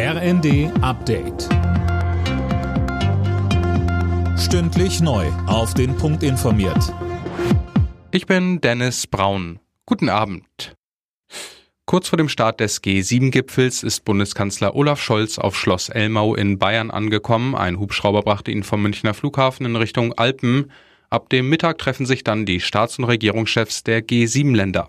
RND Update. Stündlich neu. Auf den Punkt informiert. Ich bin Dennis Braun. Guten Abend. Kurz vor dem Start des G7-Gipfels ist Bundeskanzler Olaf Scholz auf Schloss Elmau in Bayern angekommen. Ein Hubschrauber brachte ihn vom Münchner Flughafen in Richtung Alpen. Ab dem Mittag treffen sich dann die Staats- und Regierungschefs der G7-Länder.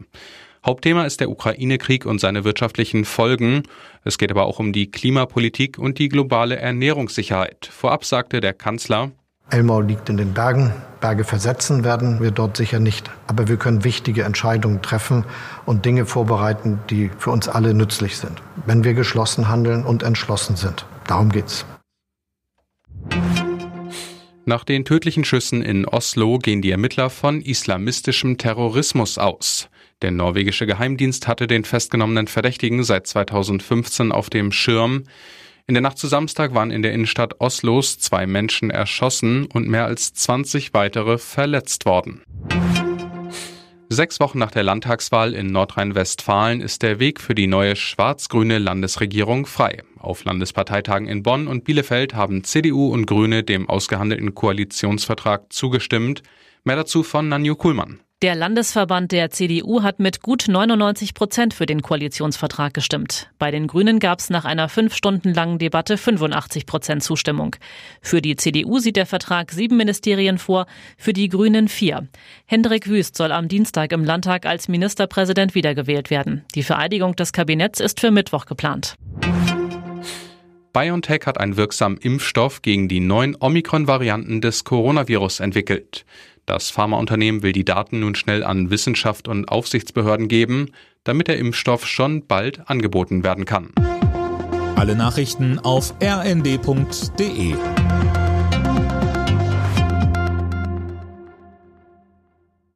Hauptthema ist der Ukraine-Krieg und seine wirtschaftlichen Folgen. Es geht aber auch um die Klimapolitik und die globale Ernährungssicherheit. Vorab sagte der Kanzler, Elmau liegt in den Bergen. Berge versetzen werden wir dort sicher nicht. Aber wir können wichtige Entscheidungen treffen und Dinge vorbereiten, die für uns alle nützlich sind, wenn wir geschlossen handeln und entschlossen sind. Darum geht's. Nach den tödlichen Schüssen in Oslo gehen die Ermittler von islamistischem Terrorismus aus. Der norwegische Geheimdienst hatte den festgenommenen Verdächtigen seit 2015 auf dem Schirm. In der Nacht zu Samstag waren in der Innenstadt Oslos zwei Menschen erschossen und mehr als 20 weitere verletzt worden. Sechs Wochen nach der Landtagswahl in Nordrhein-Westfalen ist der Weg für die neue schwarz-grüne Landesregierung frei. Auf Landesparteitagen in Bonn und Bielefeld haben CDU und Grüne dem ausgehandelten Koalitionsvertrag zugestimmt. Mehr dazu von Nanju Kuhlmann. Der Landesverband der CDU hat mit gut 99 Prozent für den Koalitionsvertrag gestimmt. Bei den Grünen gab es nach einer fünf Stunden langen Debatte 85 Prozent Zustimmung. Für die CDU sieht der Vertrag sieben Ministerien vor, für die Grünen vier. Hendrik Wüst soll am Dienstag im Landtag als Ministerpräsident wiedergewählt werden. Die Vereidigung des Kabinetts ist für Mittwoch geplant. BioNTech hat einen wirksamen Impfstoff gegen die neuen Omikron-Varianten des Coronavirus entwickelt. Das Pharmaunternehmen will die Daten nun schnell an Wissenschaft und Aufsichtsbehörden geben, damit der Impfstoff schon bald angeboten werden kann. Alle Nachrichten auf rnd.de